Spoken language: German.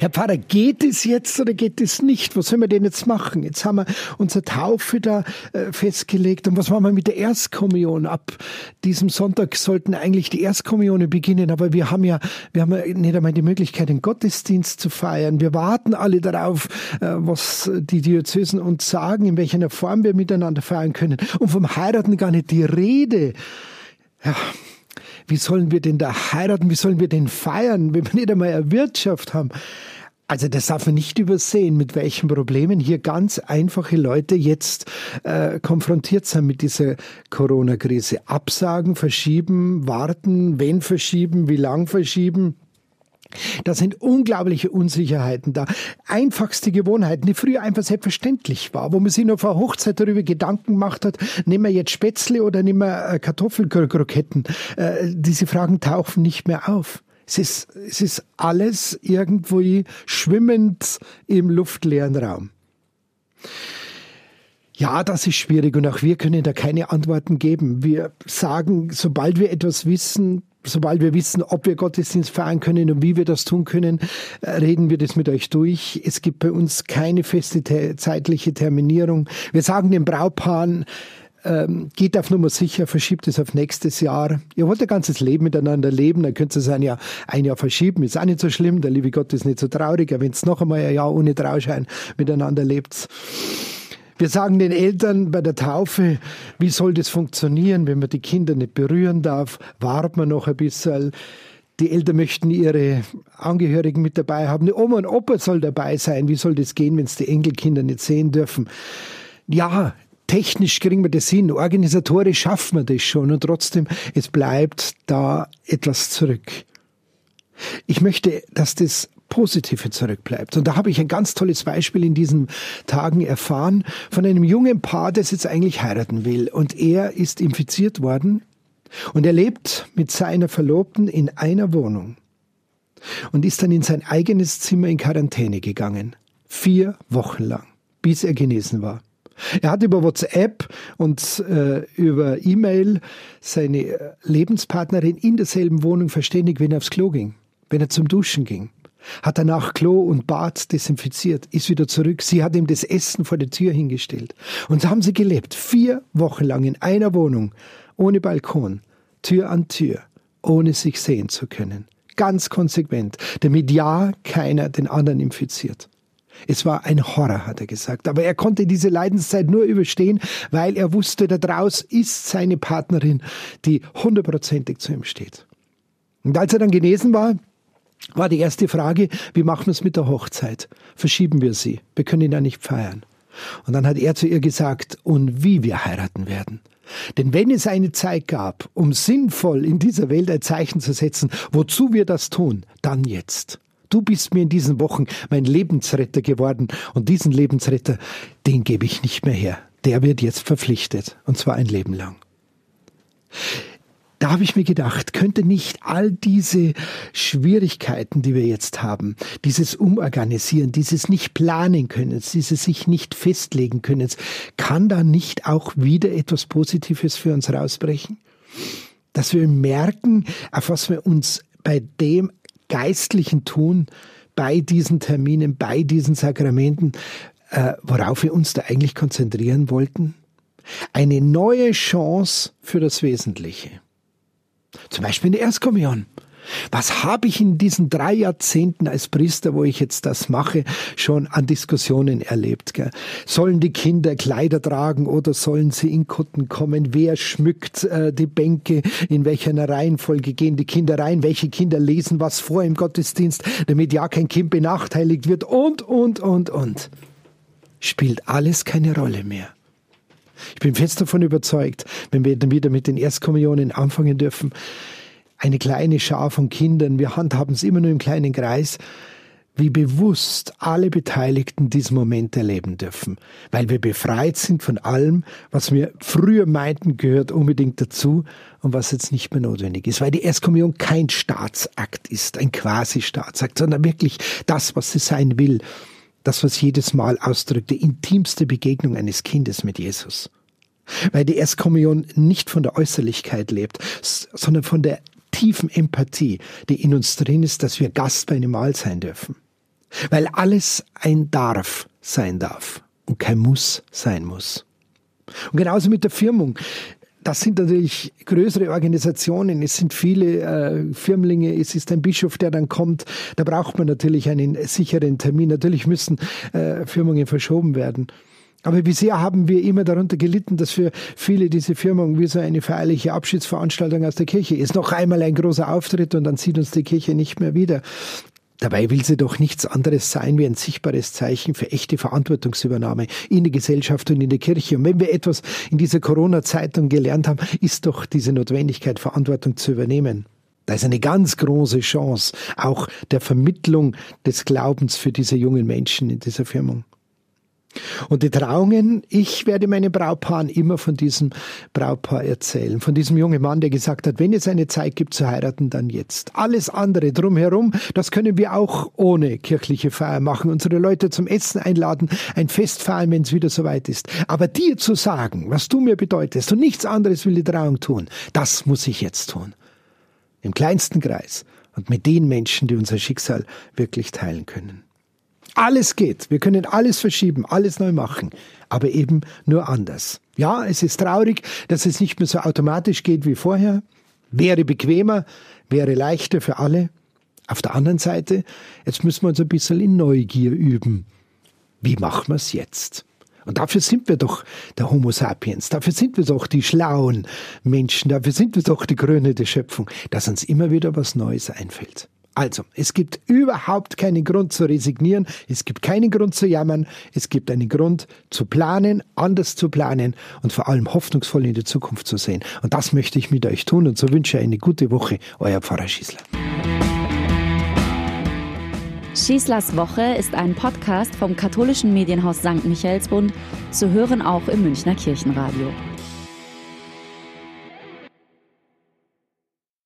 Herr Pfarrer, geht es jetzt oder geht es nicht? Was sollen wir denn jetzt machen? Jetzt haben wir unsere Taufe da äh, festgelegt. Und was machen wir mit der Erstkommunion? Ab diesem Sonntag sollten eigentlich die Erstkommunione beginnen. Aber wir haben ja, wir haben ja nicht einmal die Möglichkeit, den Gottesdienst zu feiern. Wir warten alle darauf, äh, was die Diözesen uns sagen, in welcher Form wir miteinander feiern können. Und vom Heiraten gar nicht die Rede. Ja, wie sollen wir denn da heiraten? Wie sollen wir denn feiern, wenn wir nicht einmal eine Wirtschaft haben? Also das darf man nicht übersehen, mit welchen Problemen hier ganz einfache Leute jetzt äh, konfrontiert sind mit dieser Corona-Krise. Absagen, verschieben, warten, wenn verschieben, wie lang verschieben. Da sind unglaubliche Unsicherheiten da. Einfachste Gewohnheiten, die früher einfach selbstverständlich war, wo man sich nur vor Hochzeit darüber Gedanken gemacht hat, nehmen wir jetzt Spätzle oder nehmen wir äh, Kartoffelkroketten. Äh, diese Fragen tauchen nicht mehr auf. Es ist, es ist alles irgendwo schwimmend im luftleeren Raum. Ja, das ist schwierig und auch wir können da keine Antworten geben. Wir sagen, sobald wir etwas wissen, sobald wir wissen, ob wir Gottesdienst feiern können und wie wir das tun können, äh, reden wir das mit euch durch. Es gibt bei uns keine feste zeitliche Terminierung. Wir sagen den Braupaaren, ähm, geht auf Nummer sicher, verschiebt es auf nächstes Jahr. Ihr wollt ein ganzes Leben miteinander leben, dann könnt ihr es ein Jahr, ein Jahr verschieben. Ist auch nicht so schlimm, der liebe Gott ist nicht so traurig, wenn es noch einmal ein Jahr ohne Trauschein miteinander lebt. Wir sagen den Eltern bei der Taufe, wie soll das funktionieren, wenn man die Kinder nicht berühren darf? Warten wir noch ein bisschen. Die Eltern möchten ihre Angehörigen mit dabei haben. Die Oma und Opa soll dabei sein. Wie soll das gehen, wenn es die Enkelkinder nicht sehen dürfen? Ja, technisch kriegen wir das hin, organisatorisch schaffen wir das schon und trotzdem, es bleibt da etwas zurück. Ich möchte, dass das Positive zurückbleibt. Und da habe ich ein ganz tolles Beispiel in diesen Tagen erfahren von einem jungen Paar, das jetzt eigentlich heiraten will. Und er ist infiziert worden und er lebt mit seiner Verlobten in einer Wohnung und ist dann in sein eigenes Zimmer in Quarantäne gegangen. Vier Wochen lang, bis er genesen war. Er hat über WhatsApp und äh, über E-Mail seine Lebenspartnerin in derselben Wohnung verständigt, wenn er aufs Klo ging, wenn er zum Duschen ging hat danach Klo und Bad desinfiziert, ist wieder zurück. Sie hat ihm das Essen vor der Tür hingestellt. Und so haben sie gelebt, vier Wochen lang in einer Wohnung, ohne Balkon, Tür an Tür, ohne sich sehen zu können. Ganz konsequent, damit ja keiner den anderen infiziert. Es war ein Horror, hat er gesagt. Aber er konnte diese Leidenszeit nur überstehen, weil er wusste, da draus ist seine Partnerin, die hundertprozentig zu ihm steht. Und als er dann genesen war, war die erste Frage, wie machen wir es mit der Hochzeit? Verschieben wir sie. Wir können ihn ja nicht feiern. Und dann hat er zu ihr gesagt, und wie wir heiraten werden. Denn wenn es eine Zeit gab, um sinnvoll in dieser Welt ein Zeichen zu setzen, wozu wir das tun, dann jetzt. Du bist mir in diesen Wochen mein Lebensretter geworden und diesen Lebensretter, den gebe ich nicht mehr her. Der wird jetzt verpflichtet und zwar ein Leben lang da habe ich mir gedacht, könnte nicht all diese Schwierigkeiten, die wir jetzt haben, dieses Umorganisieren, dieses nicht planen können, dieses sich nicht festlegen können, kann da nicht auch wieder etwas Positives für uns rausbrechen? Dass wir merken, auf was wir uns bei dem Geistlichen tun, bei diesen Terminen, bei diesen Sakramenten, äh, worauf wir uns da eigentlich konzentrieren wollten? Eine neue Chance für das Wesentliche. Zum Beispiel in der Erstkommunion. Was habe ich in diesen drei Jahrzehnten als Priester, wo ich jetzt das mache, schon an Diskussionen erlebt? Gell? Sollen die Kinder Kleider tragen oder sollen sie in Kutten kommen? Wer schmückt äh, die Bänke? In welcher Reihenfolge gehen die Kinder rein? Welche Kinder lesen was vor im Gottesdienst, damit ja kein Kind benachteiligt wird? Und, und, und, und. Spielt alles keine Rolle mehr. Ich bin fest davon überzeugt, wenn wir dann wieder mit den Erstkommunionen anfangen dürfen, eine kleine Schar von Kindern, wir handhaben es immer nur im kleinen Kreis, wie bewusst alle Beteiligten diesen Moment erleben dürfen, weil wir befreit sind von allem, was wir früher meinten, gehört unbedingt dazu und was jetzt nicht mehr notwendig ist, weil die Erstkommunion kein Staatsakt ist, ein Quasi-Staatsakt, sondern wirklich das, was sie sein will das, was jedes Mal ausdrückt, die intimste Begegnung eines Kindes mit Jesus. Weil die Erstkommunion nicht von der Äußerlichkeit lebt, sondern von der tiefen Empathie, die in uns drin ist, dass wir Gast bei einem Mahl sein dürfen. Weil alles ein Darf sein darf und kein Muss sein muss. Und genauso mit der Firmung. Das sind natürlich größere Organisationen, es sind viele äh, Firmlinge, es ist ein Bischof, der dann kommt. Da braucht man natürlich einen sicheren Termin. Natürlich müssen äh, Firmungen verschoben werden. Aber bisher haben wir immer darunter gelitten, dass für viele diese Firmung wie so eine feierliche Abschiedsveranstaltung aus der Kirche ist. Noch einmal ein großer Auftritt und dann sieht uns die Kirche nicht mehr wieder. Dabei will sie doch nichts anderes sein wie ein sichtbares Zeichen für echte Verantwortungsübernahme in der Gesellschaft und in der Kirche. Und wenn wir etwas in dieser Corona-Zeitung gelernt haben, ist doch diese Notwendigkeit, Verantwortung zu übernehmen. Da ist eine ganz große Chance auch der Vermittlung des Glaubens für diese jungen Menschen in dieser Firmung. Und die Trauungen, ich werde meinen Braupaaren immer von diesem Braupaar erzählen, von diesem jungen Mann, der gesagt hat, wenn es eine Zeit gibt zu heiraten, dann jetzt. Alles andere drumherum, das können wir auch ohne kirchliche Feier machen, unsere Leute zum Essen einladen, ein Fest feiern, wenn es wieder soweit ist. Aber dir zu sagen, was du mir bedeutest und nichts anderes will die Trauung tun, das muss ich jetzt tun. Im kleinsten Kreis und mit den Menschen, die unser Schicksal wirklich teilen können. Alles geht. Wir können alles verschieben, alles neu machen, aber eben nur anders. Ja, es ist traurig, dass es nicht mehr so automatisch geht wie vorher. Wäre bequemer, wäre leichter für alle. Auf der anderen Seite, jetzt müssen wir uns ein bisschen in Neugier üben. Wie machen wir es jetzt? Und dafür sind wir doch der Homo sapiens, dafür sind wir doch die schlauen Menschen, dafür sind wir doch die Krone der Schöpfung, dass uns immer wieder was Neues einfällt. Also, es gibt überhaupt keinen Grund zu resignieren, es gibt keinen Grund zu jammern, es gibt einen Grund zu planen, anders zu planen und vor allem hoffnungsvoll in die Zukunft zu sehen. Und das möchte ich mit euch tun und so wünsche ich eine gute Woche, euer Pfarrer Schießler. Schießlers Woche ist ein Podcast vom katholischen Medienhaus St. Michaelsbund, zu hören auch im Münchner Kirchenradio.